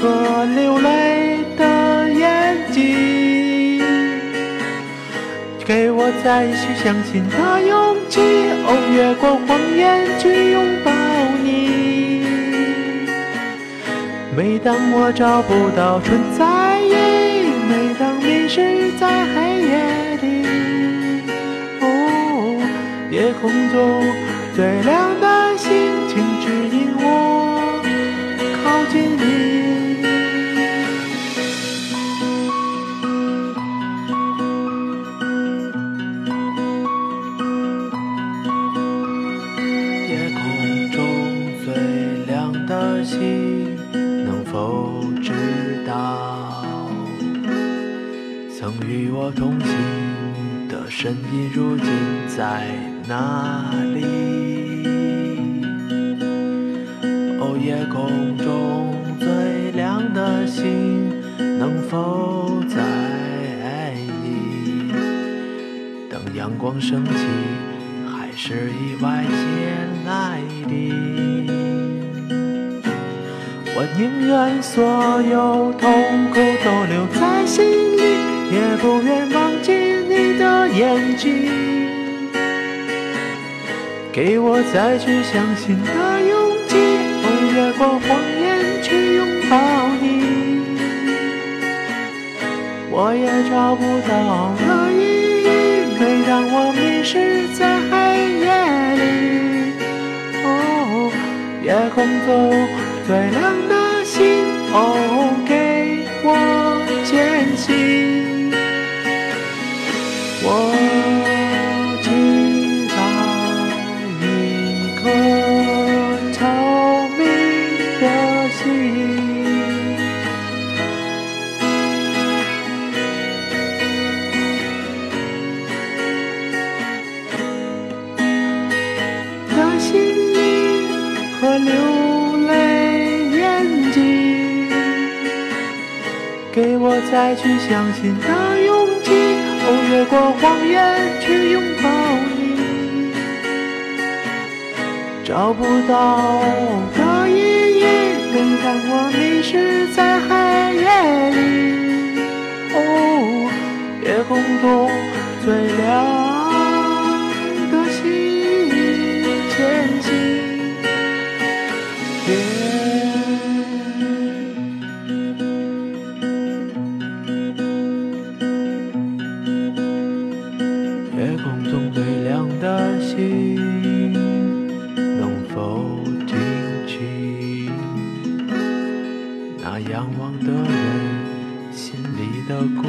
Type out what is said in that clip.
和流泪的眼睛，给我再续相信的勇气，哦，越过谎言去拥抱你。每当我找不到存在意，每当迷失在黑夜里，哦，夜空中最亮的星，请指引我靠近你。曾与我同行的身影，如今在哪里？哦，夜空中最亮的星，能否在意？等阳光升起，还是意外先来临？我宁愿所有痛苦，也不愿忘记你的眼睛。给我再去相信的勇气，哦，越过谎言去拥抱你。我也找不到了意义，每当我迷失在黑夜里，哦，夜空中最亮的星，哦，给我坚信。流泪眼睛，给我再去相信的勇气，哦，越过谎言去拥抱你，找不到的意义，每当我迷失在黑夜里，哦，夜空中最亮仰望的人心里的孤